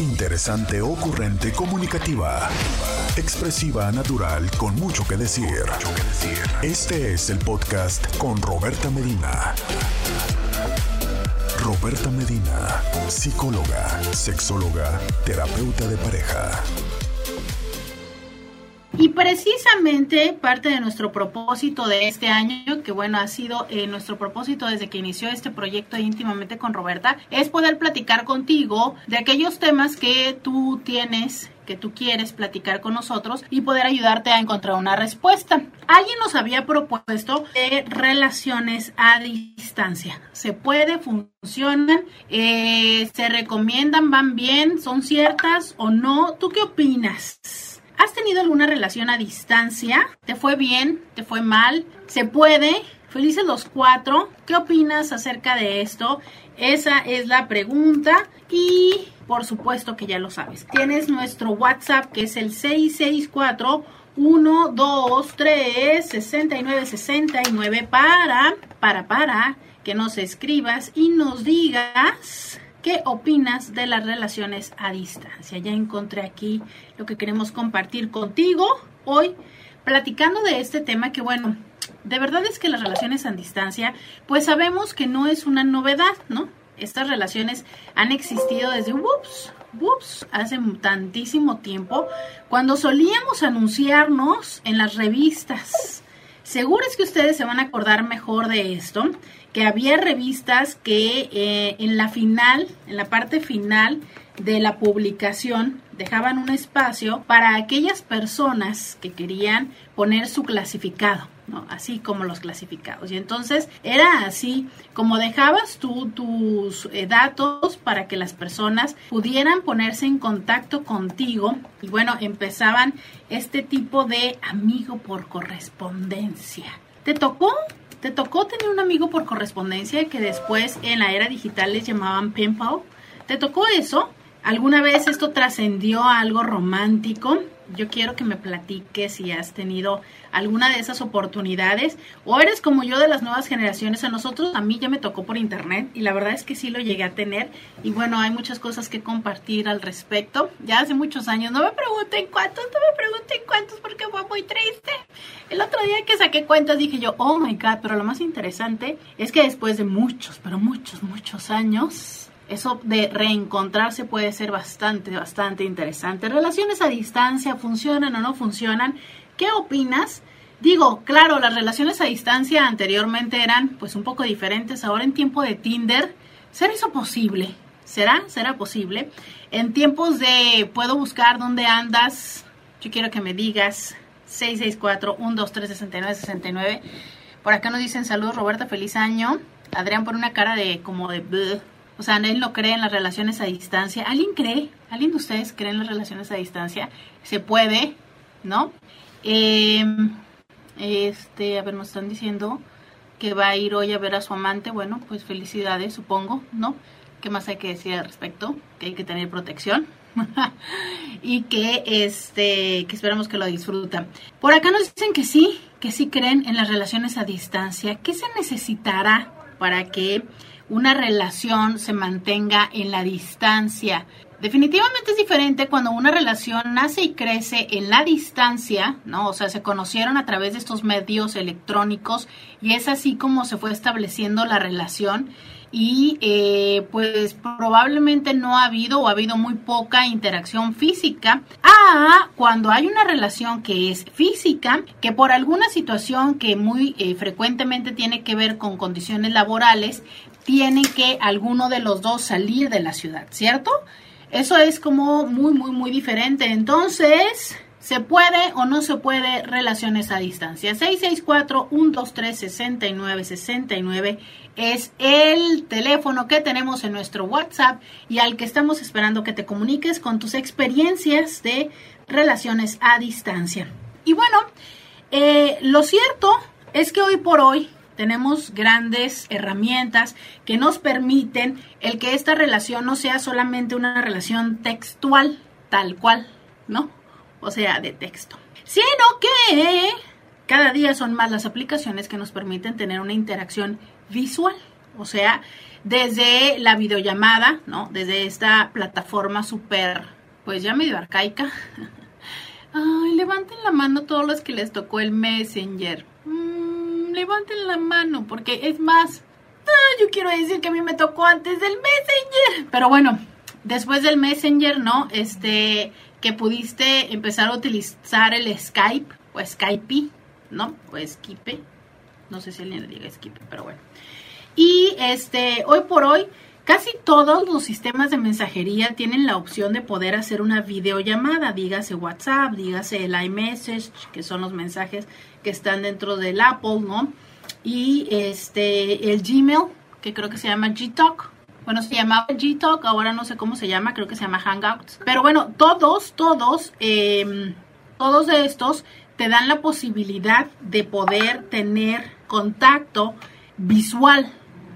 Interesante, ocurrente, comunicativa. Expresiva, natural, con mucho que decir. Este es el podcast con Roberta Medina. Roberta Medina, psicóloga, sexóloga, terapeuta de pareja. Y precisamente parte de nuestro propósito de este año, que bueno, ha sido eh, nuestro propósito desde que inició este proyecto íntimamente con Roberta, es poder platicar contigo de aquellos temas que tú tienes que tú quieres platicar con nosotros y poder ayudarte a encontrar una respuesta. Alguien nos había propuesto de relaciones a distancia. Se puede, funcionan, eh, se recomiendan, van bien, son ciertas o no. ¿Tú qué opinas? ¿Has tenido alguna relación a distancia? ¿Te fue bien? ¿Te fue mal? ¿Se puede? Felices los cuatro. ¿Qué opinas acerca de esto? Esa es la pregunta y por supuesto que ya lo sabes. Tienes nuestro WhatsApp que es el 664 123 6969 para para para que nos escribas y nos digas ¿Qué opinas de las relaciones a distancia? Ya encontré aquí lo que queremos compartir contigo hoy, platicando de este tema que, bueno, de verdad es que las relaciones a distancia, pues sabemos que no es una novedad, ¿no? Estas relaciones han existido desde, ups, ups, hace tantísimo tiempo, cuando solíamos anunciarnos en las revistas. Seguro es que ustedes se van a acordar mejor de esto que había revistas que eh, en la final, en la parte final de la publicación, dejaban un espacio para aquellas personas que querían poner su clasificado. ¿no? así como los clasificados. Y entonces era así como dejabas tú tus eh, datos para que las personas pudieran ponerse en contacto contigo y bueno, empezaban este tipo de amigo por correspondencia. ¿Te tocó ¿Te tocó tener un amigo por correspondencia que después en la era digital les llamaban pen ¿Te tocó eso? ¿Alguna vez esto trascendió a algo romántico? Yo quiero que me platiques si has tenido alguna de esas oportunidades o eres como yo de las nuevas generaciones. A nosotros, a mí ya me tocó por internet y la verdad es que sí lo llegué a tener. Y bueno, hay muchas cosas que compartir al respecto. Ya hace muchos años, no me pregunten cuántos, no me pregunten cuántos porque fue muy triste. El otro día que saqué cuentas dije yo, oh my god, pero lo más interesante es que después de muchos, pero muchos, muchos años, eso de reencontrarse puede ser bastante, bastante interesante. Relaciones a distancia, ¿funcionan o no funcionan? ¿Qué opinas? Digo, claro, las relaciones a distancia anteriormente eran pues un poco diferentes. Ahora en tiempo de Tinder, ¿será eso posible? ¿Será? ¿Será posible? En tiempos de puedo buscar dónde andas, yo quiero que me digas 664-123-6969. Por acá nos dicen saludos, Roberta, feliz año. Adrián pone una cara de como de... O sea, él no cree en las relaciones a distancia. ¿Alguien cree? ¿Alguien de ustedes cree en las relaciones a distancia? Se puede, ¿no? Em, este, a ver, nos están diciendo que va a ir hoy a ver a su amante. Bueno, pues felicidades, supongo, ¿no? ¿Qué más hay que decir al respecto? Que hay que tener protección. y que este que esperamos que lo disfrutan. Por acá nos dicen que sí, que sí creen en las relaciones a distancia. ¿Qué se necesitará para que una relación se mantenga en la distancia. Definitivamente es diferente cuando una relación nace y crece en la distancia, ¿no? O sea, se conocieron a través de estos medios electrónicos y es así como se fue estableciendo la relación y eh, pues probablemente no ha habido o ha habido muy poca interacción física a cuando hay una relación que es física que por alguna situación que muy eh, frecuentemente tiene que ver con condiciones laborales tiene que alguno de los dos salir de la ciudad, ¿cierto? Eso es como muy, muy, muy diferente. Entonces, ¿se puede o no se puede relaciones a distancia? 664-123-6969 es el teléfono que tenemos en nuestro WhatsApp y al que estamos esperando que te comuniques con tus experiencias de relaciones a distancia. Y bueno, eh, lo cierto es que hoy por hoy tenemos grandes herramientas que nos permiten el que esta relación no sea solamente una relación textual, tal cual, ¿no? O sea, de texto, sino que cada día son más las aplicaciones que nos permiten tener una interacción visual. O sea, desde la videollamada, ¿no? Desde esta plataforma súper, pues ya medio arcaica. Ay, levanten la mano todos los que les tocó el Messenger. Levanten la mano, porque es más, yo quiero decir que a mí me tocó antes del Messenger. Pero bueno, después del Messenger, ¿no? Este, que pudiste empezar a utilizar el Skype o Skype, ¿no? O Skype. No sé si alguien le diga Skype, pero bueno. Y este, hoy por hoy, casi todos los sistemas de mensajería tienen la opción de poder hacer una videollamada, dígase WhatsApp, dígase el iMessage, que son los mensajes que están dentro del Apple, ¿no? Y este, el Gmail, que creo que se llama Gtalk. Bueno, se llamaba Gtalk, ahora no sé cómo se llama, creo que se llama Hangouts. Pero bueno, todos, todos, eh, todos de estos te dan la posibilidad de poder tener contacto visual,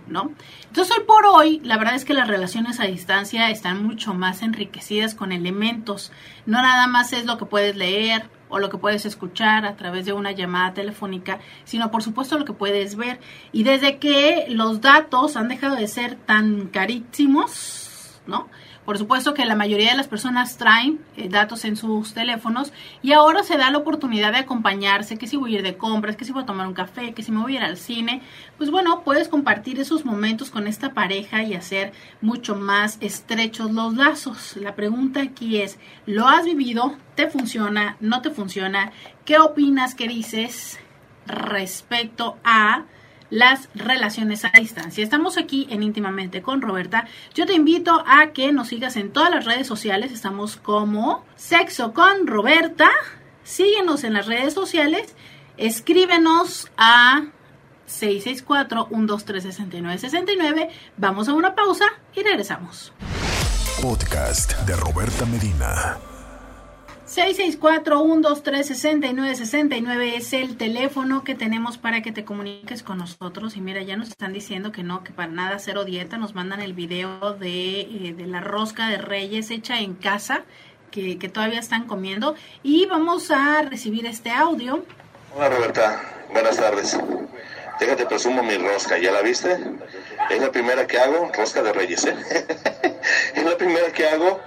¿no? Entonces hoy por hoy, la verdad es que las relaciones a distancia están mucho más enriquecidas con elementos. No nada más es lo que puedes leer o lo que puedes escuchar a través de una llamada telefónica, sino por supuesto lo que puedes ver. Y desde que los datos han dejado de ser tan carísimos, ¿no? Por supuesto que la mayoría de las personas traen eh, datos en sus teléfonos y ahora se da la oportunidad de acompañarse, que si voy a ir de compras, que si voy a tomar un café, que si me voy a ir al cine, pues bueno, puedes compartir esos momentos con esta pareja y hacer mucho más estrechos los lazos. La pregunta aquí es, ¿lo has vivido? ¿Te funciona? ¿No te funciona? ¿Qué opinas? ¿Qué dices respecto a las relaciones a distancia. Estamos aquí en íntimamente con Roberta. Yo te invito a que nos sigas en todas las redes sociales. Estamos como Sexo con Roberta. Síguenos en las redes sociales. Escríbenos a 664-123-6969. Vamos a una pausa y regresamos. Podcast de Roberta Medina. 664-123-6969 es el teléfono que tenemos para que te comuniques con nosotros. Y mira, ya nos están diciendo que no, que para nada cero dieta. Nos mandan el video de, eh, de la rosca de reyes hecha en casa, que, que todavía están comiendo. Y vamos a recibir este audio. Hola Roberta, buenas tardes. Déjate presumo mi rosca, ¿ya la viste? Es la primera que hago, rosca de reyes, ¿eh? es la primera que hago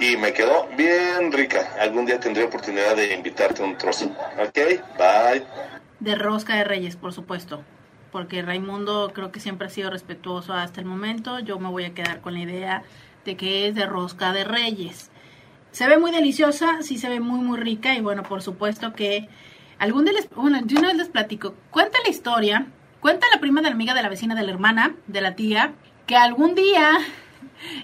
y me quedó bien rica. Algún día tendré oportunidad de invitarte un trozo. Ok, bye. De rosca de reyes, por supuesto. Porque Raimundo creo que siempre ha sido respetuoso hasta el momento. Yo me voy a quedar con la idea de que es de rosca de reyes. Se ve muy deliciosa, sí se ve muy, muy rica. Y bueno, por supuesto que algún día les, bueno, de una vez les platico. Cuenta la historia, cuenta la prima de la amiga de la vecina de la hermana, de la tía, que algún día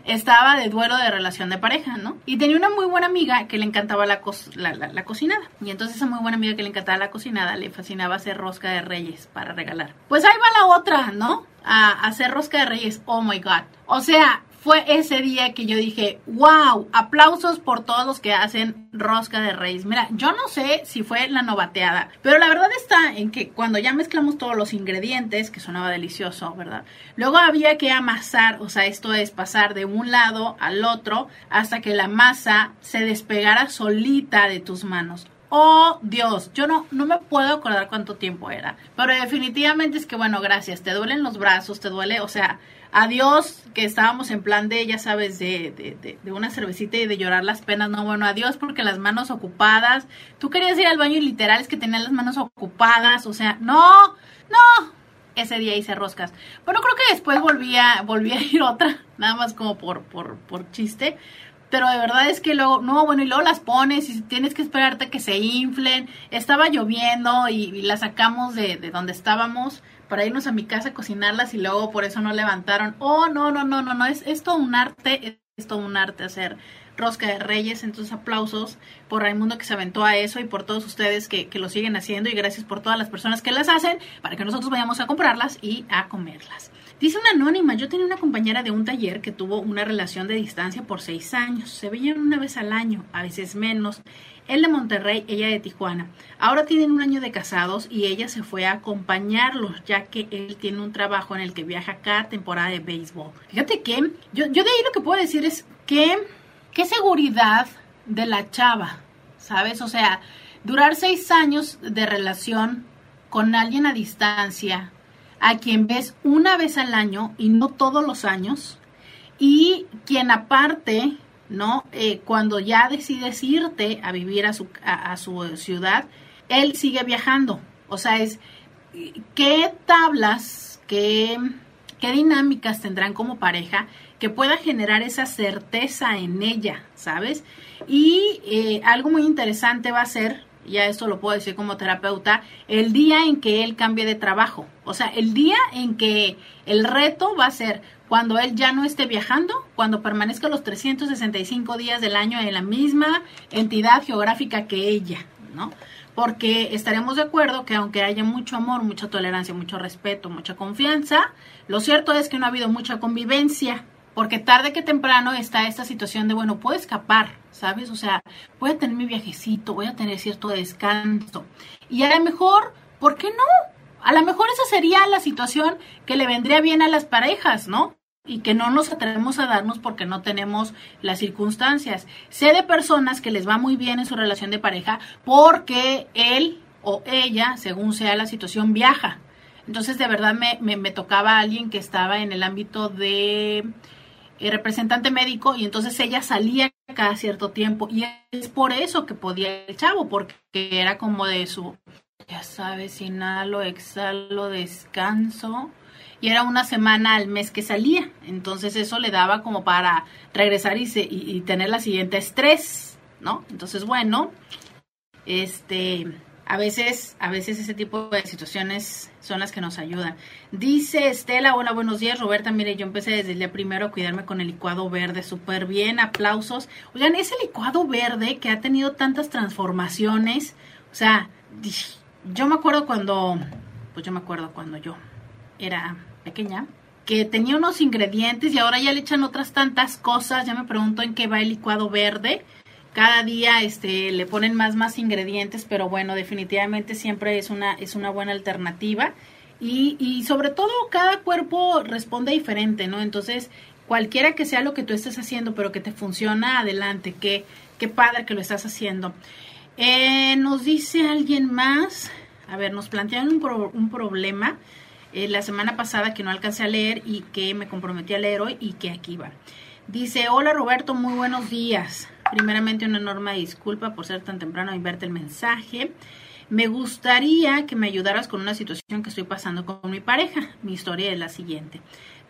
estaba de duelo de relación de pareja, ¿no? Y tenía una muy buena amiga que le encantaba la, la, cocinada. Y entonces esa muy buena amiga que le encantaba la cocinada le fascinaba hacer rosca de reyes para regalar. Pues ahí va la otra, ¿no? A hacer rosca de reyes. Oh my God. O sea, fue ese día que yo dije, wow, aplausos por todos los que hacen rosca de reyes. Mira, yo no sé si fue la novateada, pero la verdad está en que cuando ya mezclamos todos los ingredientes, que sonaba delicioso, ¿verdad? Luego había que amasar, o sea, esto es pasar de un lado al otro hasta que la masa se despegara solita de tus manos. Oh Dios, yo no, no me puedo acordar cuánto tiempo era, pero definitivamente es que bueno, gracias, te duelen los brazos, te duele, o sea, adiós, que estábamos en plan de, ya sabes, de, de, una cervecita y de llorar las penas. No, bueno, adiós porque las manos ocupadas. Tú querías ir al baño y literal es que tenías las manos ocupadas. O sea, no, no. Ese día hice roscas. Bueno, creo que después volví a, a ir otra, nada más como por, por, por chiste. Pero de verdad es que luego, no, bueno, y luego las pones y tienes que esperarte que se inflen. Estaba lloviendo y, y las sacamos de, de donde estábamos para irnos a mi casa a cocinarlas y luego por eso no levantaron. Oh, no, no, no, no, no, es, es todo un arte, es todo un arte hacer rosca de reyes, entonces aplausos por Raimundo que se aventó a eso y por todos ustedes que, que, lo siguen haciendo y gracias por todas las personas que las hacen para que nosotros vayamos a comprarlas y a comerlas. Dice una anónima, yo tenía una compañera de un taller que tuvo una relación de distancia por seis años, se veían una vez al año, a veces menos, él de Monterrey, ella de Tijuana. Ahora tienen un año de casados y ella se fue a acompañarlos, ya que él tiene un trabajo en el que viaja cada temporada de béisbol. Fíjate que yo, yo de ahí lo que puedo decir es que, qué seguridad de la chava, ¿sabes? O sea, durar seis años de relación con alguien a distancia, a quien ves una vez al año y no todos los años, y quien aparte, ¿no? Eh, cuando ya decides irte a vivir a su, a su ciudad, él sigue viajando. O sea, es qué tablas, qué, qué dinámicas tendrán como pareja que pueda generar esa certeza en ella, ¿sabes? Y eh, algo muy interesante va a ser, ya esto lo puedo decir como terapeuta, el día en que él cambie de trabajo. O sea, el día en que el reto va a ser cuando él ya no esté viajando, cuando permanezca los 365 días del año en la misma entidad geográfica que ella, ¿no? porque estaremos de acuerdo que aunque haya mucho amor, mucha tolerancia, mucho respeto, mucha confianza, lo cierto es que no ha habido mucha convivencia, porque tarde que temprano está esta situación de, bueno, puedo escapar, ¿sabes? O sea, voy a tener mi viajecito, voy a tener cierto descanso. Y a lo mejor, ¿por qué no? A lo mejor esa sería la situación que le vendría bien a las parejas, ¿no? y que no nos atrevemos a darnos porque no tenemos las circunstancias. Sé de personas que les va muy bien en su relación de pareja porque él o ella, según sea la situación, viaja. Entonces, de verdad me, me, tocaba alguien que estaba en el ámbito de representante médico y entonces ella salía cada cierto tiempo y es por eso que podía el chavo, porque era como de su, ya sabes, inhalo, exhalo, descanso y era una semana al mes que salía. Entonces eso le daba como para regresar y, y, tener la siguiente estrés, ¿no? Entonces, bueno, este, a veces, a veces ese tipo de situaciones son las que nos ayudan. Dice Estela, hola, buenos días, Roberta, mire, yo empecé desde el día primero a cuidarme con el licuado verde, súper bien, aplausos. Oigan, ese licuado verde que ha tenido tantas transformaciones, o sea, yo me acuerdo cuando, pues yo me acuerdo cuando yo era pequeña, que tenía unos ingredientes y ahora ya le echan otras tantas cosas. Ya me pregunto en qué va el licuado verde. Cada día este, le ponen más, más ingredientes, pero bueno, definitivamente siempre es una, es una buena alternativa. Y, y sobre todo cada cuerpo responde diferente, ¿no? Entonces, cualquiera que sea lo que tú estés haciendo, pero que te funciona, adelante. Qué, qué padre que lo estás haciendo. Eh, nos dice alguien más, a ver, nos plantean un, un problema eh, la semana pasada que no alcancé a leer y que me comprometí a leer hoy y que aquí va. Dice, hola Roberto, muy buenos días. Primeramente una enorme disculpa por ser tan temprano y verte el mensaje. Me gustaría que me ayudaras con una situación que estoy pasando con mi pareja. Mi historia es la siguiente.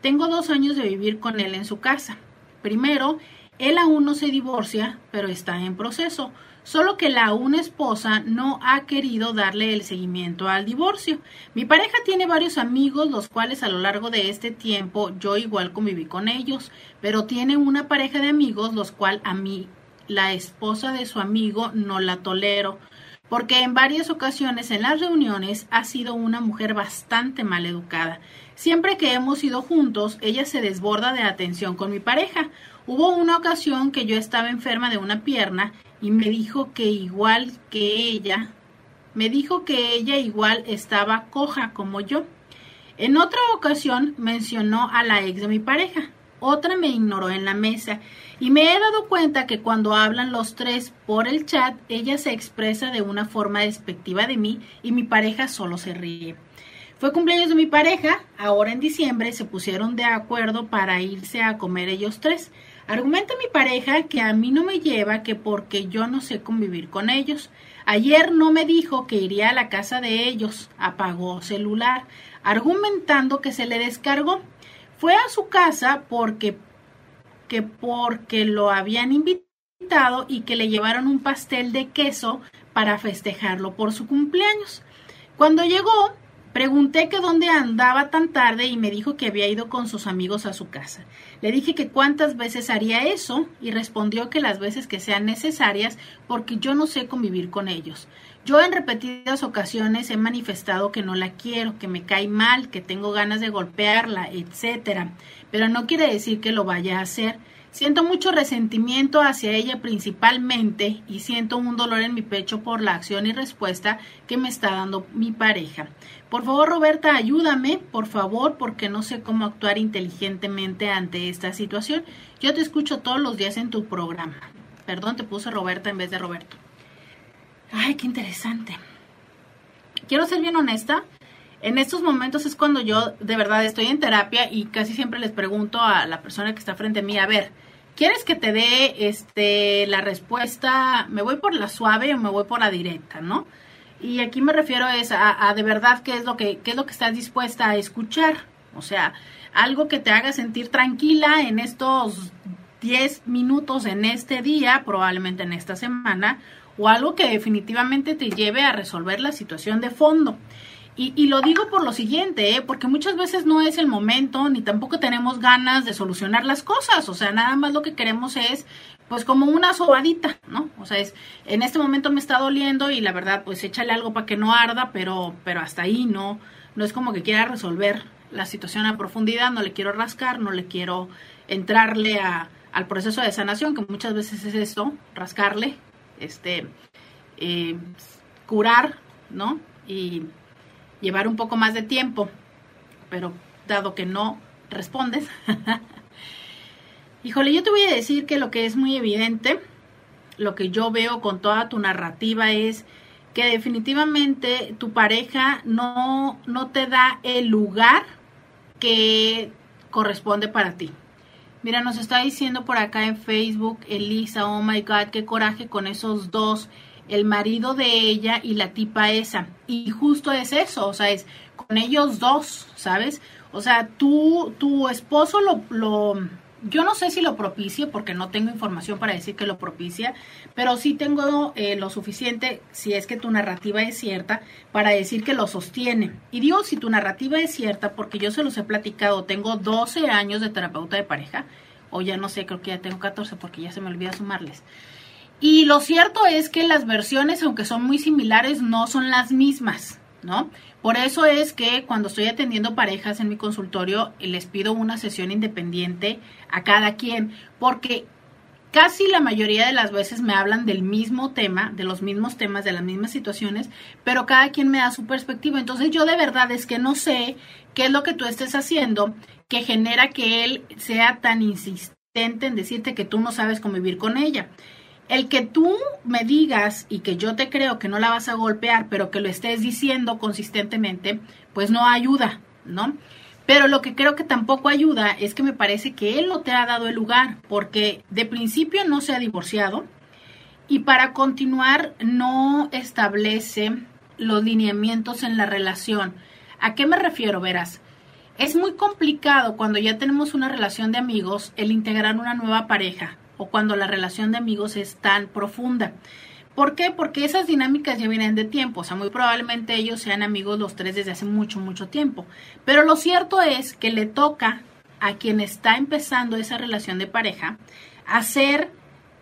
Tengo dos años de vivir con él en su casa. Primero, él aún no se divorcia, pero está en proceso solo que la una esposa no ha querido darle el seguimiento al divorcio. Mi pareja tiene varios amigos, los cuales a lo largo de este tiempo yo igual conviví con ellos, pero tiene una pareja de amigos, los cuales a mí, la esposa de su amigo, no la tolero porque en varias ocasiones en las reuniones ha sido una mujer bastante mal educada. Siempre que hemos ido juntos, ella se desborda de atención con mi pareja. Hubo una ocasión que yo estaba enferma de una pierna y me dijo que igual que ella, me dijo que ella igual estaba coja como yo. En otra ocasión mencionó a la ex de mi pareja. Otra me ignoró en la mesa y me he dado cuenta que cuando hablan los tres por el chat, ella se expresa de una forma despectiva de mí y mi pareja solo se ríe. Fue cumpleaños de mi pareja, ahora en diciembre se pusieron de acuerdo para irse a comer ellos tres. Argumenta mi pareja que a mí no me lleva que porque yo no sé convivir con ellos. Ayer no me dijo que iría a la casa de ellos, apagó celular, argumentando que se le descargó. Fue a su casa porque que porque lo habían invitado y que le llevaron un pastel de queso para festejarlo por su cumpleaños. Cuando llegó, Pregunté que dónde andaba tan tarde y me dijo que había ido con sus amigos a su casa. Le dije que cuántas veces haría eso y respondió que las veces que sean necesarias porque yo no sé convivir con ellos. Yo en repetidas ocasiones he manifestado que no la quiero, que me cae mal, que tengo ganas de golpearla, etcétera, pero no quiere decir que lo vaya a hacer. Siento mucho resentimiento hacia ella principalmente y siento un dolor en mi pecho por la acción y respuesta que me está dando mi pareja. Por favor, Roberta, ayúdame, por favor, porque no sé cómo actuar inteligentemente ante esta situación. Yo te escucho todos los días en tu programa. Perdón, te puse Roberta en vez de Roberto. Ay, qué interesante. Quiero ser bien honesta. en estos momentos es cuando yo de verdad estoy en terapia y casi siempre les pregunto a la persona que está frente a mí, a ver, ¿quieres que te dé este la respuesta, me voy por la suave o me voy por la directa, ¿no? Y aquí me refiero es a, a de verdad qué es lo que qué es lo que estás dispuesta a escuchar, o sea, algo que te haga sentir tranquila en estos 10 minutos en este día, probablemente en esta semana, o algo que definitivamente te lleve a resolver la situación de fondo. Y, lo digo por lo siguiente, ¿eh? porque muchas veces no es el momento, ni tampoco tenemos ganas de solucionar las cosas. O sea, nada más lo que queremos es, pues, como una sobadita, ¿no? O sea, es, en este momento me está doliendo y la verdad, pues, échale algo para que no arda, pero, pero hasta ahí no, no es como que quiera resolver la situación a profundidad, no le quiero rascar, no le quiero entrarle a, al proceso de sanación, que muchas veces es eso, rascarle, este, eh, curar, ¿no? Y llevar un poco más de tiempo, pero dado que no respondes, híjole, yo te voy a decir que lo que es muy evidente, lo que yo veo con toda tu narrativa es que definitivamente tu pareja no, no te da el lugar que corresponde para ti. Mira, nos está diciendo por acá en Facebook Elisa, oh my God, qué coraje con esos dos el marido de ella y la tipa esa. Y justo es eso, o sea, es con ellos dos, ¿sabes? O sea, tú, tu esposo lo, lo, yo no sé si lo propicia, porque no tengo información para decir que lo propicia, pero sí tengo eh, lo suficiente, si es que tu narrativa es cierta, para decir que lo sostiene. Y digo, si tu narrativa es cierta, porque yo se los he platicado, tengo 12 años de terapeuta de pareja, o ya no sé, creo que ya tengo 14 porque ya se me olvida sumarles. Y lo cierto es que las versiones, aunque son muy similares, no son las mismas, ¿no? Por eso es que cuando estoy atendiendo parejas en mi consultorio, les pido una sesión independiente a cada quien, porque casi la mayoría de las veces me hablan del mismo tema, de los mismos temas, de las mismas situaciones, pero cada quien me da su perspectiva. Entonces yo de verdad es que no sé qué es lo que tú estés haciendo que genera que él sea tan insistente en decirte que tú no sabes convivir con ella el que tú me digas y que yo te creo que no la vas a golpear, pero que lo estés diciendo consistentemente, pues no ayuda, ¿no? Pero lo que creo que tampoco ayuda es que me parece que él no te ha dado el lugar, porque de principio no se ha divorciado y para continuar no establece los lineamientos en la relación. ¿A qué me refiero? Verás, es muy complicado cuando ya tenemos una relación de amigos el integrar una nueva pareja o cuando la relación de amigos es tan profunda. ¿Por qué? Porque esas dinámicas ya vienen de tiempo, o sea, muy probablemente ellos sean amigos los tres desde hace mucho, mucho tiempo. Pero lo cierto es que le toca a quien está empezando esa relación de pareja hacer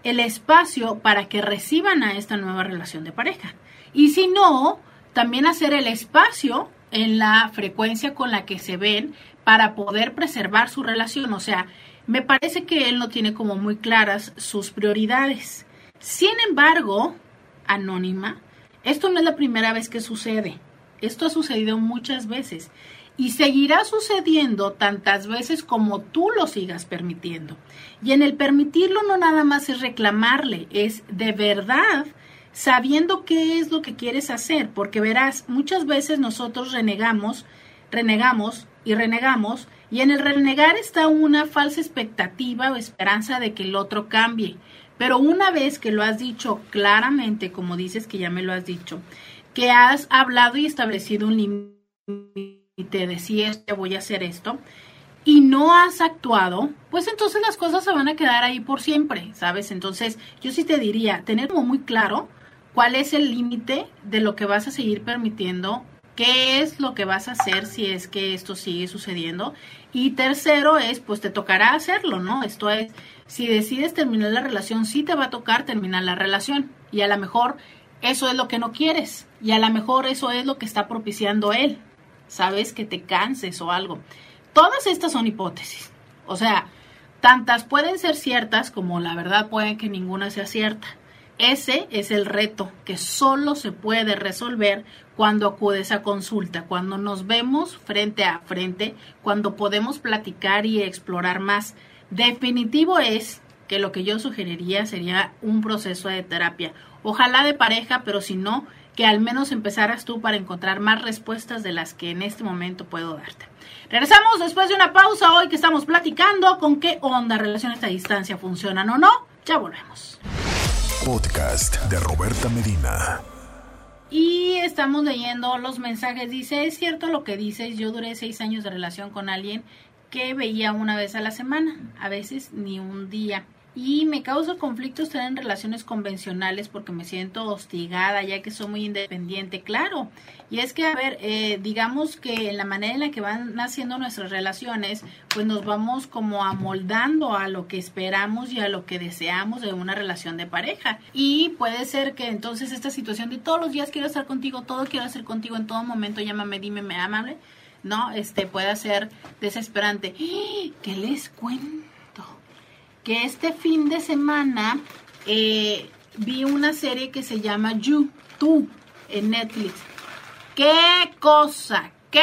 el espacio para que reciban a esta nueva relación de pareja. Y si no, también hacer el espacio en la frecuencia con la que se ven para poder preservar su relación. O sea, me parece que él no tiene como muy claras sus prioridades. Sin embargo, anónima, esto no es la primera vez que sucede. Esto ha sucedido muchas veces y seguirá sucediendo tantas veces como tú lo sigas permitiendo. Y en el permitirlo no nada más es reclamarle, es de verdad sabiendo qué es lo que quieres hacer, porque verás, muchas veces nosotros renegamos, renegamos y renegamos y en el renegar está una falsa expectativa o esperanza de que el otro cambie. Pero una vez que lo has dicho claramente, como dices que ya me lo has dicho, que has hablado y establecido un límite de si es que voy a hacer esto, y no has actuado, pues entonces las cosas se van a quedar ahí por siempre, ¿sabes? Entonces yo sí te diría, tener como muy claro cuál es el límite de lo que vas a seguir permitiendo qué es lo que vas a hacer si es que esto sigue sucediendo. Y tercero es, pues te tocará hacerlo, ¿no? Esto es, si decides terminar la relación, sí te va a tocar terminar la relación. Y a lo mejor eso es lo que no quieres. Y a lo mejor eso es lo que está propiciando él. Sabes que te canses o algo. Todas estas son hipótesis. O sea, tantas pueden ser ciertas como la verdad puede que ninguna sea cierta. Ese es el reto que solo se puede resolver cuando acudes a consulta, cuando nos vemos frente a frente, cuando podemos platicar y explorar más. Definitivo es que lo que yo sugeriría sería un proceso de terapia. Ojalá de pareja, pero si no, que al menos empezaras tú para encontrar más respuestas de las que en este momento puedo darte. Regresamos después de una pausa hoy que estamos platicando con qué onda relaciones a distancia funcionan o no. Ya volvemos. Podcast de Roberta Medina. Y estamos leyendo los mensajes. Dice, es cierto lo que dices, yo duré seis años de relación con alguien que veía una vez a la semana, a veces ni un día y me causa conflicto estar en relaciones convencionales porque me siento hostigada ya que soy muy independiente, claro. Y es que, a ver, eh, digamos que en la manera en la que van naciendo nuestras relaciones, pues nos vamos como amoldando a lo que esperamos y a lo que deseamos de una relación de pareja. Y puede ser que entonces esta situación de todos los días quiero estar contigo, todo quiero hacer contigo en todo momento, llámame, dime, me amable, ¿no? Este puede ser desesperante. ¿Qué les cuento? Que este fin de semana eh, vi una serie que se llama You, Tú, en Netflix. ¡Qué cosa! ¡Qué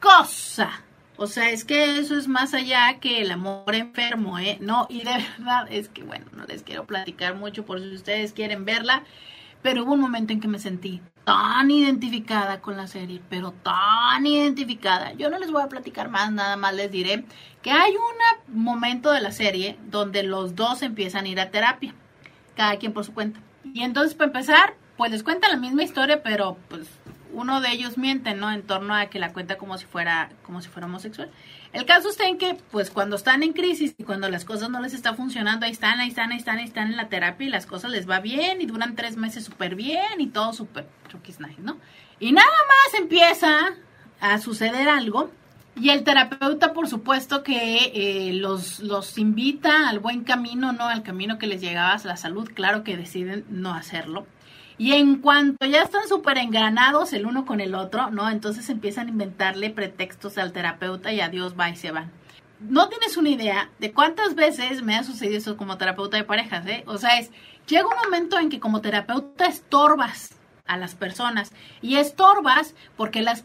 cosa! O sea, es que eso es más allá que el amor enfermo, ¿eh? No, y de verdad es que, bueno, no les quiero platicar mucho por si ustedes quieren verla, pero hubo un momento en que me sentí tan identificada con la serie, pero tan identificada. Yo no les voy a platicar más, nada más les diré que hay un momento de la serie donde los dos empiezan a ir a terapia, cada quien por su cuenta. Y entonces, para empezar, pues les cuenta la misma historia, pero pues uno de ellos miente, ¿no? En torno a que la cuenta como si fuera, como si fuera homosexual. El caso está en que, pues, cuando están en crisis y cuando las cosas no les están funcionando, ahí están, ahí están, ahí están, ahí están en la terapia y las cosas les va bien y duran tres meses súper bien y todo súper nice, ¿no? Y nada más empieza a suceder algo y el terapeuta, por supuesto, que eh, los, los invita al buen camino, ¿no? Al camino que les llegaba a la salud. Claro que deciden no hacerlo. Y en cuanto ya están súper engranados el uno con el otro, ¿no? Entonces empiezan a inventarle pretextos al terapeuta y adiós, va y se van. No tienes una idea de cuántas veces me ha sucedido eso como terapeuta de parejas, ¿eh? O sea, es, llega un momento en que como terapeuta estorbas a las personas y estorbas porque las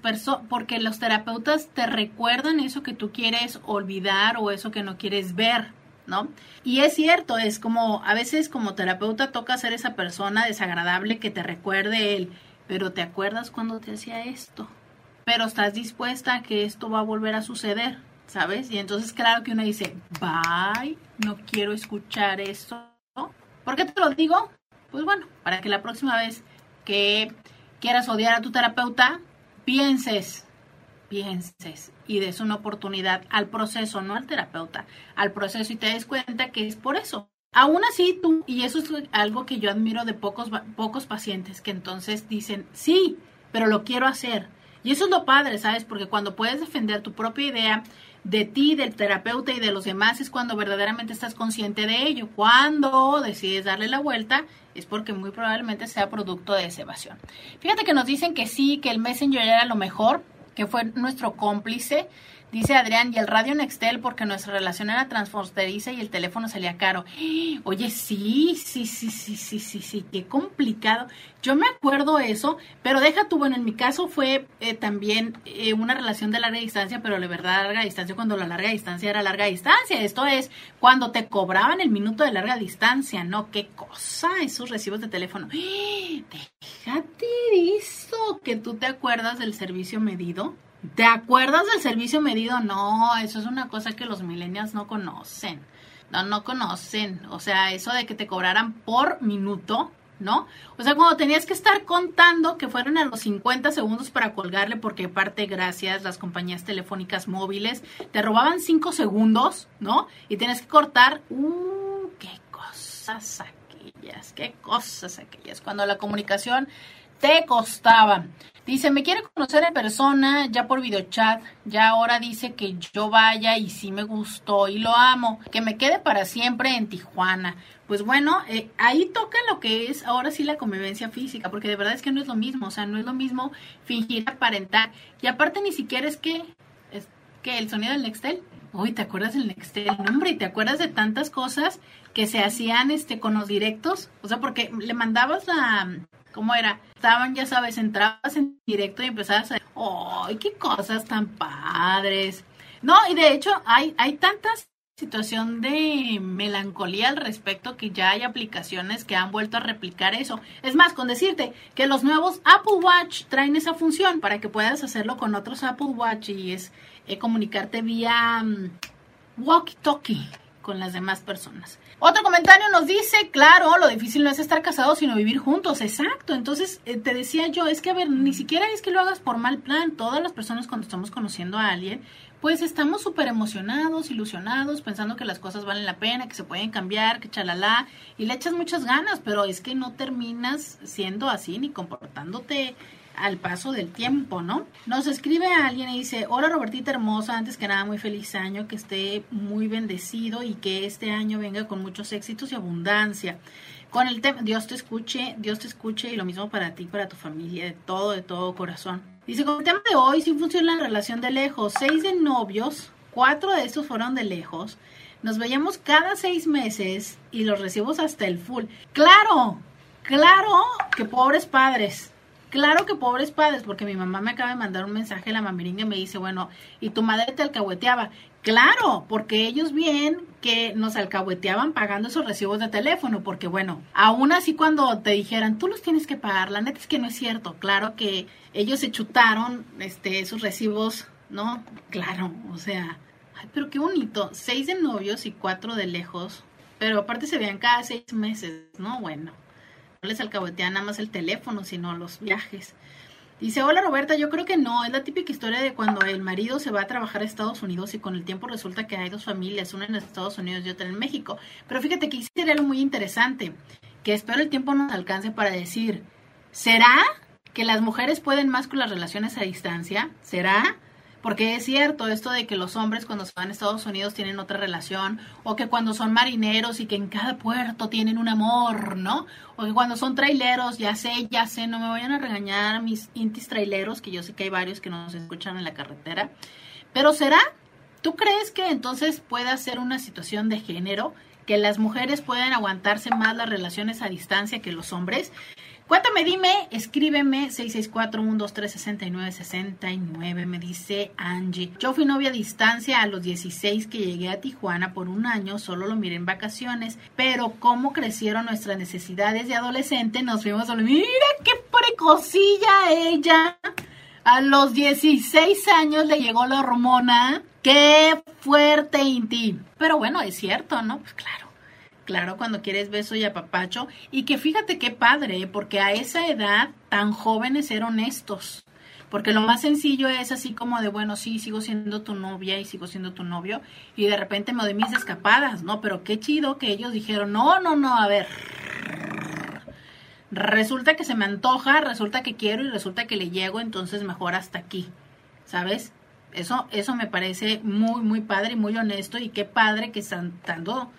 porque los terapeutas te recuerdan eso que tú quieres olvidar o eso que no quieres ver, ¿no? Y es cierto, es como a veces como terapeuta toca ser esa persona desagradable que te recuerde el, pero te acuerdas cuando te hacía esto, pero estás dispuesta a que esto va a volver a suceder, ¿sabes? Y entonces claro que uno dice, bye, no quiero escuchar eso. ¿Por qué te lo digo? Pues bueno, para que la próxima vez que quieras odiar a tu terapeuta, pienses pienses y des una oportunidad al proceso, no al terapeuta, al proceso y te des cuenta que es por eso. Aún así, tú, y eso es algo que yo admiro de pocos, pocos pacientes, que entonces dicen, sí, pero lo quiero hacer. Y eso es lo padre, ¿sabes? Porque cuando puedes defender tu propia idea de ti, del terapeuta y de los demás, es cuando verdaderamente estás consciente de ello. Cuando decides darle la vuelta, es porque muy probablemente sea producto de esa evasión. Fíjate que nos dicen que sí, que el Messenger era lo mejor, que fue nuestro cómplice. Dice Adrián, y el radio Nextel porque nuestra relación era transfronteriza y el teléfono salía caro. Oye, sí, sí, sí, sí, sí, sí, sí, qué complicado. Yo me acuerdo eso, pero deja tú, bueno, en mi caso fue eh, también eh, una relación de larga distancia, pero de verdad larga distancia cuando la larga distancia era larga distancia. Esto es cuando te cobraban el minuto de larga distancia, ¿no? Qué cosa, esos recibos de teléfono. Déjate eso, que tú te acuerdas del servicio medido. ¿Te acuerdas del servicio medido? No, eso es una cosa que los millennials no conocen. No, no conocen. O sea, eso de que te cobraran por minuto, ¿no? O sea, cuando tenías que estar contando que fueron a los 50 segundos para colgarle, porque aparte, gracias, las compañías telefónicas móviles te robaban 5 segundos, ¿no? Y tienes que cortar. ¡Uh! ¡Qué cosas aquellas! ¡Qué cosas aquellas! Cuando la comunicación te costaba. Dice, me quiere conocer en persona, ya por videochat, ya ahora dice que yo vaya y sí me gustó y lo amo, que me quede para siempre en Tijuana. Pues bueno, eh, ahí toca lo que es ahora sí la convivencia física, porque de verdad es que no es lo mismo, o sea, no es lo mismo fingir aparentar. Y aparte ni siquiera es que, es que el sonido del Nextel, uy, ¿te acuerdas del Nextel? hombre, y te acuerdas de tantas cosas que se hacían este con los directos, o sea, porque le mandabas la ¿Cómo era? Estaban, ya sabes, entrabas en directo y empezabas a... ¡Ay, qué cosas tan padres! No, y de hecho hay, hay tantas situación de melancolía al respecto que ya hay aplicaciones que han vuelto a replicar eso. Es más, con decirte que los nuevos Apple Watch traen esa función para que puedas hacerlo con otros Apple Watch y es eh, comunicarte vía mm, walkie-talkie con las demás personas. Otro comentario nos dice, claro, lo difícil no es estar casados, sino vivir juntos. Exacto. Entonces, eh, te decía yo, es que, a ver, ni siquiera es que lo hagas por mal plan. Todas las personas cuando estamos conociendo a alguien, pues estamos súper emocionados, ilusionados, pensando que las cosas valen la pena, que se pueden cambiar, que chalala, y le echas muchas ganas, pero es que no terminas siendo así ni comportándote al paso del tiempo, ¿no? Nos escribe alguien y dice, hola Robertita hermosa, antes que nada muy feliz año, que esté muy bendecido y que este año venga con muchos éxitos y abundancia. Con el tema, Dios te escuche, Dios te escuche y lo mismo para ti, para tu familia, de todo, de todo corazón. Dice, con el tema de hoy sí funciona la relación de lejos. Seis de novios, cuatro de estos fueron de lejos. Nos veíamos cada seis meses y los recibos hasta el full. Claro, claro que pobres padres Claro que pobres padres, porque mi mamá me acaba de mandar un mensaje, la mamiringa, me dice, bueno, ¿y tu madre te alcahueteaba? Claro, porque ellos bien que nos alcahueteaban pagando esos recibos de teléfono, porque bueno, aún así cuando te dijeran, tú los tienes que pagar, la neta es que no es cierto, claro que ellos se chutaron este, esos recibos, ¿no? Claro, o sea, ay, pero qué bonito, seis de novios y cuatro de lejos, pero aparte se veían cada seis meses, ¿no? Bueno no les alcahuetean nada más el teléfono, sino los viajes. Dice, hola Roberta, yo creo que no, es la típica historia de cuando el marido se va a trabajar a Estados Unidos y con el tiempo resulta que hay dos familias, una en Estados Unidos y otra en México. Pero fíjate que sería algo muy interesante, que espero el tiempo nos alcance para decir, ¿será que las mujeres pueden más con las relaciones a distancia? ¿Será? Porque es cierto esto de que los hombres cuando se van a Estados Unidos tienen otra relación, o que cuando son marineros y que en cada puerto tienen un amor, ¿no? O que cuando son traileros, ya sé, ya sé, no me vayan a regañar mis intis traileros, que yo sé que hay varios que nos escuchan en la carretera. Pero ¿será? ¿Tú crees que entonces pueda ser una situación de género? que las mujeres pueden aguantarse más las relaciones a distancia que los hombres. Cuéntame, dime, escríbeme 664-123-6969, me dice Angie. Yo fui novia a distancia a los 16 que llegué a Tijuana por un año, solo lo miré en vacaciones, pero cómo crecieron nuestras necesidades de adolescente, nos fuimos solo, mira qué precosilla ella. A los 16 años le llegó la hormona. Qué fuerte, Inti. Pero bueno, es cierto, ¿no? Pues claro claro, cuando quieres beso y apapacho. Y que fíjate qué padre, porque a esa edad tan jóvenes ser honestos. Porque lo más sencillo es así como de, bueno, sí, sigo siendo tu novia y sigo siendo tu novio. Y de repente me doy mis escapadas, ¿no? Pero qué chido que ellos dijeron, no, no, no, a ver. Resulta que se me antoja, resulta que quiero y resulta que le llego, entonces mejor hasta aquí. ¿Sabes? Eso, eso me parece muy, muy padre y muy honesto. Y qué padre que están dando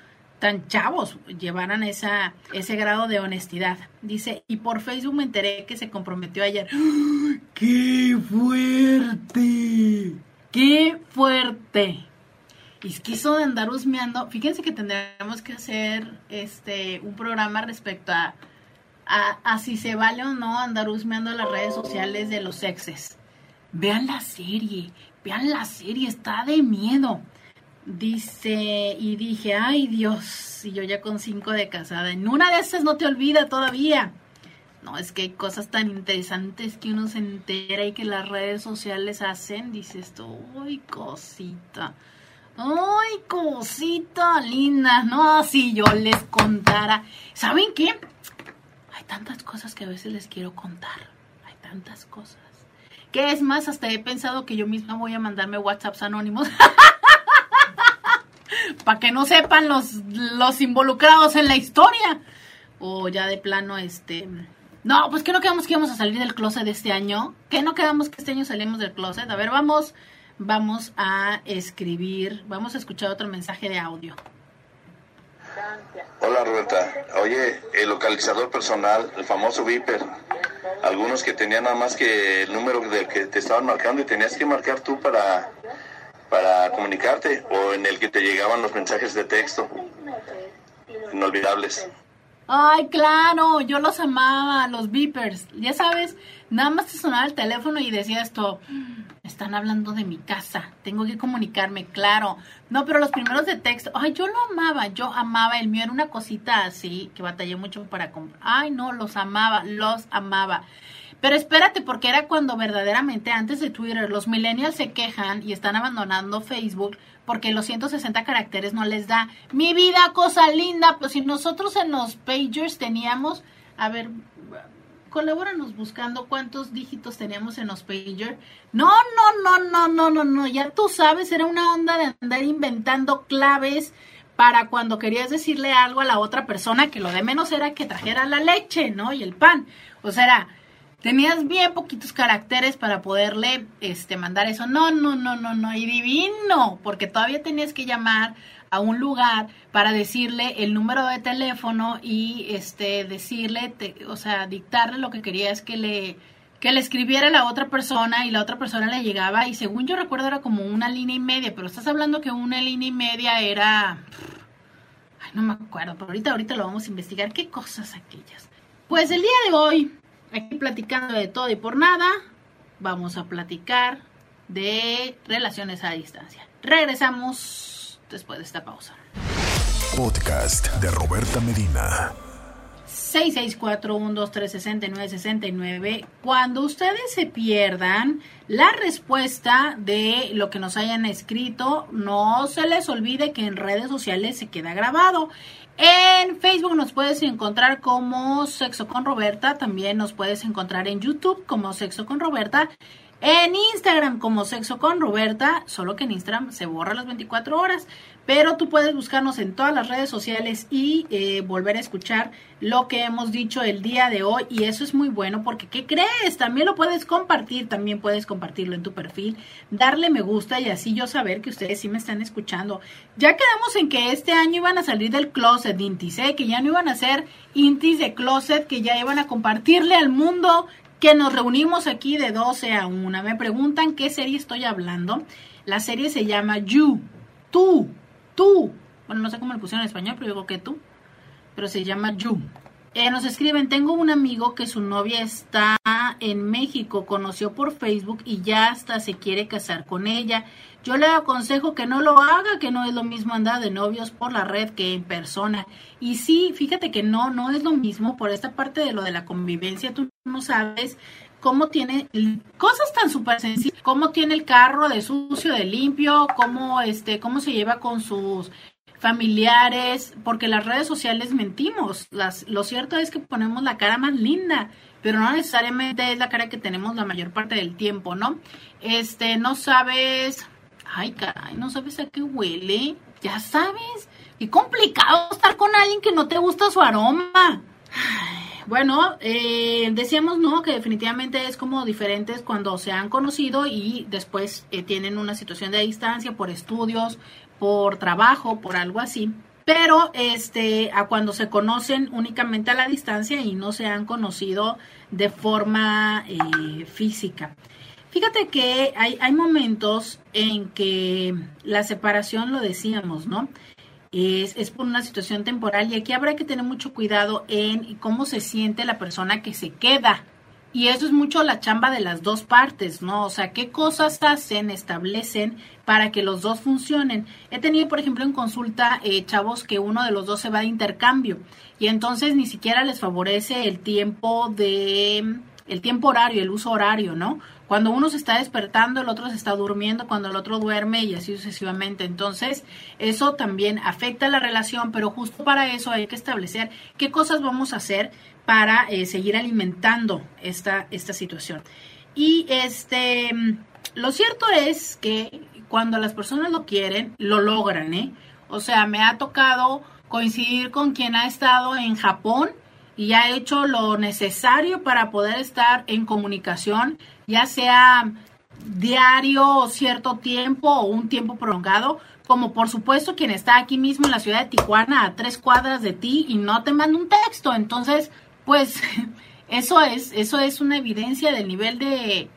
tan chavos llevaran esa, ese grado de honestidad. Dice, y por Facebook me enteré que se comprometió ayer. ¡Qué fuerte! ¡Qué fuerte! Y quiso de andar husmeando. Fíjense que tendremos que hacer este un programa respecto a, a, a si se vale o no andar husmeando las redes sociales de los exes. Vean la serie, vean la serie, está de miedo. Dice, y dije, ay Dios, y yo ya con cinco de casada, en una de esas no te olvida todavía. No, es que hay cosas tan interesantes que uno se entera y que las redes sociales hacen. Dice esto, uy, cosita. Ay, cosita linda. No, si yo les contara. ¿Saben qué? Hay tantas cosas que a veces les quiero contar. Hay tantas cosas. Que es más, hasta he pensado que yo misma voy a mandarme WhatsApps anónimos. para que no sepan los, los involucrados en la historia. O ya de plano, este... No, pues que no quedamos que íbamos a salir del closet este año. Que no quedamos que este año salimos del closet. A ver, vamos, vamos a escribir, vamos a escuchar otro mensaje de audio. Hola Roberta, oye, el localizador personal, el famoso Viper, algunos que tenían nada más que el número del que te estaban marcando y tenías que marcar tú para para comunicarte o en el que te llegaban los mensajes de texto inolvidables. Ay, claro, yo los amaba, los beepers. Ya sabes, nada más te sonaba el teléfono y decía esto, están hablando de mi casa, tengo que comunicarme, claro. No, pero los primeros de texto, ay, yo lo amaba, yo amaba, el mío era una cosita así, que batallé mucho para comprar. Ay, no, los amaba, los amaba. Pero espérate, porque era cuando verdaderamente antes de Twitter los millennials se quejan y están abandonando Facebook porque los 160 caracteres no les da. Mi vida, cosa linda, pues si nosotros en los pagers teníamos, a ver, colabóranos buscando cuántos dígitos teníamos en los pager. No, no, no, no, no, no, no, ya tú sabes, era una onda de andar inventando claves para cuando querías decirle algo a la otra persona, que lo de menos era que trajera la leche, ¿no? Y el pan. O sea, tenías bien poquitos caracteres para poderle este mandar eso. No, no, no, no, no, y divino, porque todavía tenías que llamar a un lugar para decirle el número de teléfono y este decirle, o sea, dictarle lo que querías que le que le escribiera la otra persona y la otra persona le llegaba y según yo recuerdo era como una línea y media, pero estás hablando que una línea y media era ay, no me acuerdo, pero ahorita ahorita lo vamos a investigar qué cosas aquellas. Pues el día de hoy, aquí platicando de todo y por nada, vamos a platicar de relaciones a distancia. Regresamos después de esta pausa. Podcast de Roberta Medina. 664-123-6969. Cuando ustedes se pierdan la respuesta de lo que nos hayan escrito, no se les olvide que en redes sociales se queda grabado. En Facebook nos puedes encontrar como Sexo con Roberta, también nos puedes encontrar en YouTube como Sexo con Roberta en Instagram como Sexo con Roberta, solo que en Instagram se borra las 24 horas, pero tú puedes buscarnos en todas las redes sociales y eh, volver a escuchar lo que hemos dicho el día de hoy y eso es muy bueno porque ¿qué crees? También lo puedes compartir, también puedes compartirlo en tu perfil, darle me gusta y así yo saber que ustedes sí me están escuchando. Ya quedamos en que este año iban a salir del closet intis, ¿eh? que ya no iban a ser intis de closet, que ya iban a compartirle al mundo que nos reunimos aquí de 12 a 1. Me preguntan qué serie estoy hablando. La serie se llama You, tú, tú. Bueno, no sé cómo lo pusieron en español, pero digo que tú. Pero se llama You. Eh, nos escriben, tengo un amigo que su novia está en México, conoció por Facebook y ya hasta se quiere casar con ella. Yo le aconsejo que no lo haga, que no es lo mismo andar de novios por la red que en persona. Y sí, fíjate que no, no es lo mismo por esta parte de lo de la convivencia. Tú no sabes cómo tiene cosas tan súper sencillas, cómo tiene el carro de sucio, de limpio, cómo, este, cómo se lleva con sus familiares, porque las redes sociales mentimos. Las, lo cierto es que ponemos la cara más linda, pero no necesariamente es la cara que tenemos la mayor parte del tiempo, ¿no? Este, no sabes, ay caray, no sabes a qué huele, ya sabes, qué complicado estar con alguien que no te gusta su aroma. bueno, eh, decíamos no, que definitivamente es como diferentes cuando se han conocido y después eh, tienen una situación de distancia por estudios, por trabajo, por algo así, pero este a cuando se conocen únicamente a la distancia y no se han conocido de forma eh, física. Fíjate que hay, hay momentos en que la separación, lo decíamos, ¿no? Es, es, por una situación temporal y aquí habrá que tener mucho cuidado en cómo se siente la persona que se queda y eso es mucho la chamba de las dos partes, ¿no? O sea, qué cosas hacen, establecen para que los dos funcionen. He tenido, por ejemplo, en consulta eh, chavos que uno de los dos se va de intercambio y entonces ni siquiera les favorece el tiempo de, el tiempo horario, el uso horario, ¿no? Cuando uno se está despertando, el otro se está durmiendo, cuando el otro duerme y así sucesivamente. Entonces, eso también afecta la relación, pero justo para eso hay que establecer qué cosas vamos a hacer para eh, seguir alimentando esta, esta situación. Y este, lo cierto es que cuando las personas lo quieren, lo logran, ¿eh? O sea, me ha tocado coincidir con quien ha estado en Japón y ha hecho lo necesario para poder estar en comunicación, ya sea diario cierto tiempo o un tiempo prolongado, como por supuesto quien está aquí mismo en la ciudad de Tijuana a tres cuadras de ti y no te manda un texto. Entonces, pues eso es, eso es una evidencia del nivel de,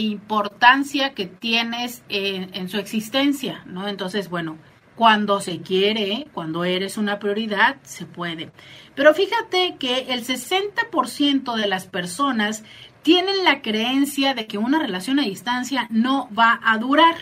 importancia que tienes en, su existencia, ¿no? Entonces, bueno, cuando se quiere, cuando eres una prioridad, se puede. Pero fíjate que el 60% de las personas tienen la creencia de que una relación a distancia no va a durar.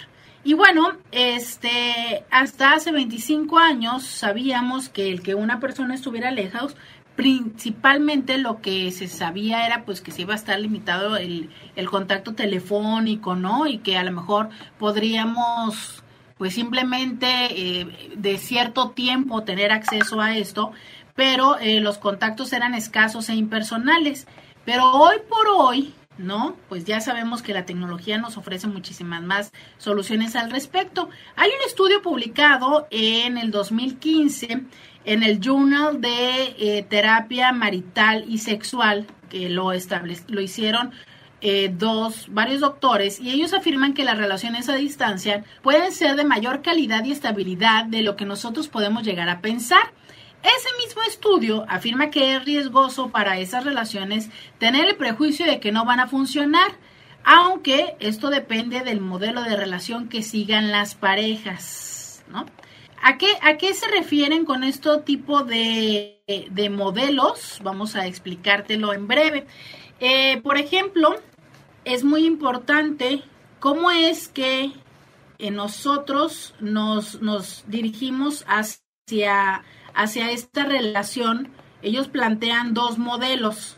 Y bueno, este, hasta hace 25 años sabíamos que el que una persona estuviera lejos, principalmente lo que se sabía era pues que se iba a estar limitado el, el contacto telefónico, ¿no? Y que a lo mejor podríamos pues simplemente eh, de cierto tiempo tener acceso a esto, pero eh, los contactos eran escasos e impersonales. Pero hoy por hoy, ¿no? Pues ya sabemos que la tecnología nos ofrece muchísimas más soluciones al respecto. Hay un estudio publicado en el 2015 en el Journal de eh, Terapia Marital y Sexual, que lo, lo hicieron eh, dos, varios doctores y ellos afirman que las relaciones a distancia pueden ser de mayor calidad y estabilidad de lo que nosotros podemos llegar a pensar. Ese mismo estudio afirma que es riesgoso para esas relaciones tener el prejuicio de que no van a funcionar, aunque esto depende del modelo de relación que sigan las parejas, ¿no? ¿A qué, ¿A qué se refieren con este tipo de, de modelos? Vamos a explicártelo en breve. Eh, por ejemplo, es muy importante cómo es que nosotros nos, nos dirigimos hacia, hacia esta relación. Ellos plantean dos modelos.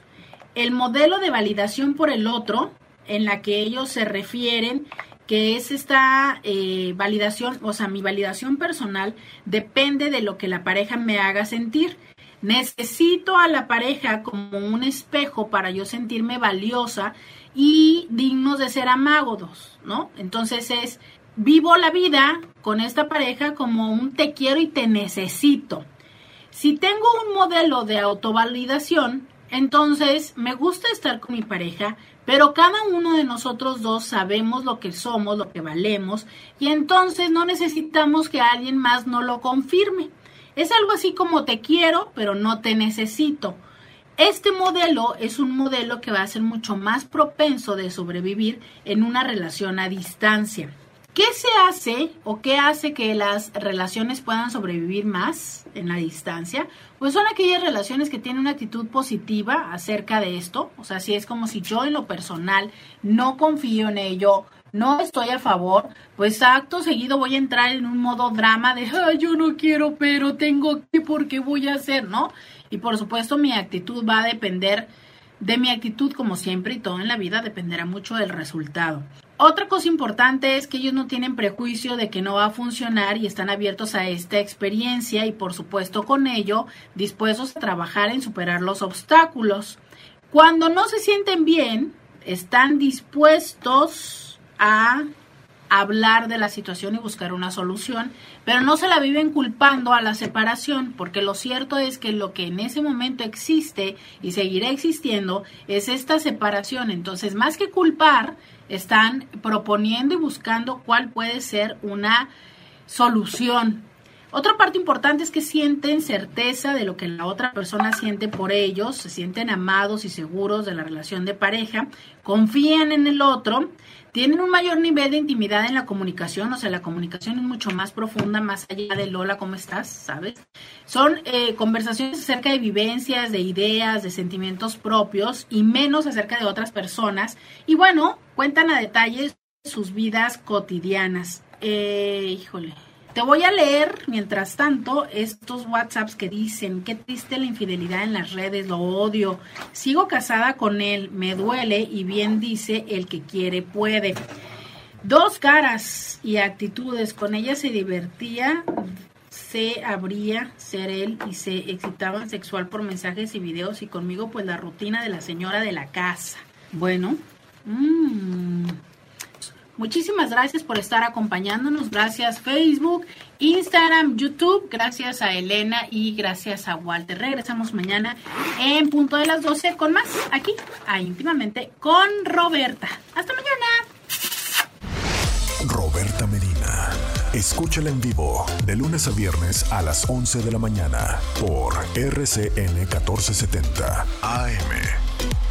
El modelo de validación por el otro, en la que ellos se refieren que es esta eh, validación, o sea, mi validación personal depende de lo que la pareja me haga sentir. Necesito a la pareja como un espejo para yo sentirme valiosa y dignos de ser amados, ¿no? Entonces es, vivo la vida con esta pareja como un te quiero y te necesito. Si tengo un modelo de autovalidación, entonces me gusta estar con mi pareja, pero cada uno de nosotros dos sabemos lo que somos, lo que valemos, y entonces no necesitamos que alguien más no lo confirme. Es algo así como te quiero, pero no te necesito. Este modelo es un modelo que va a ser mucho más propenso de sobrevivir en una relación a distancia. ¿Qué se hace o qué hace que las relaciones puedan sobrevivir más en la distancia? Pues son aquellas relaciones que tienen una actitud positiva acerca de esto. O sea, si es como si yo en lo personal no confío en ello, no estoy a favor, pues acto seguido voy a entrar en un modo drama de, yo no quiero, pero tengo que, porque voy a hacer, ¿no? Y por supuesto mi actitud va a depender de mi actitud como siempre y todo en la vida dependerá mucho del resultado. Otra cosa importante es que ellos no tienen prejuicio de que no va a funcionar y están abiertos a esta experiencia y por supuesto con ello dispuestos a trabajar en superar los obstáculos. Cuando no se sienten bien, están dispuestos a hablar de la situación y buscar una solución, pero no se la viven culpando a la separación, porque lo cierto es que lo que en ese momento existe y seguirá existiendo es esta separación. Entonces, más que culpar, están proponiendo y buscando cuál puede ser una solución. Otra parte importante es que sienten certeza de lo que la otra persona siente por ellos, se sienten amados y seguros de la relación de pareja, confían en el otro tienen un mayor nivel de intimidad en la comunicación, o sea, la comunicación es mucho más profunda, más allá de Lola, ¿cómo estás? ¿Sabes? Son eh, conversaciones acerca de vivencias, de ideas, de sentimientos propios y menos acerca de otras personas. Y bueno, cuentan a detalle sus vidas cotidianas. Eh, híjole, te voy a leer, mientras tanto, estos WhatsApps que dicen, qué triste la infidelidad en las redes, lo odio, sigo casada con él, me duele y bien dice, el que quiere puede. Dos caras y actitudes, con ella se divertía, se abría ser él y se excitaban sexual por mensajes y videos y conmigo pues la rutina de la señora de la casa. Bueno, mmm, Muchísimas gracias por estar acompañándonos. Gracias Facebook, Instagram, YouTube. Gracias a Elena y gracias a Walter. Regresamos mañana en punto de las 12 con más aquí, a íntimamente con Roberta. Hasta mañana. Roberta Medina. Escúchala en vivo de lunes a viernes a las 11 de la mañana por RCN 1470 AM.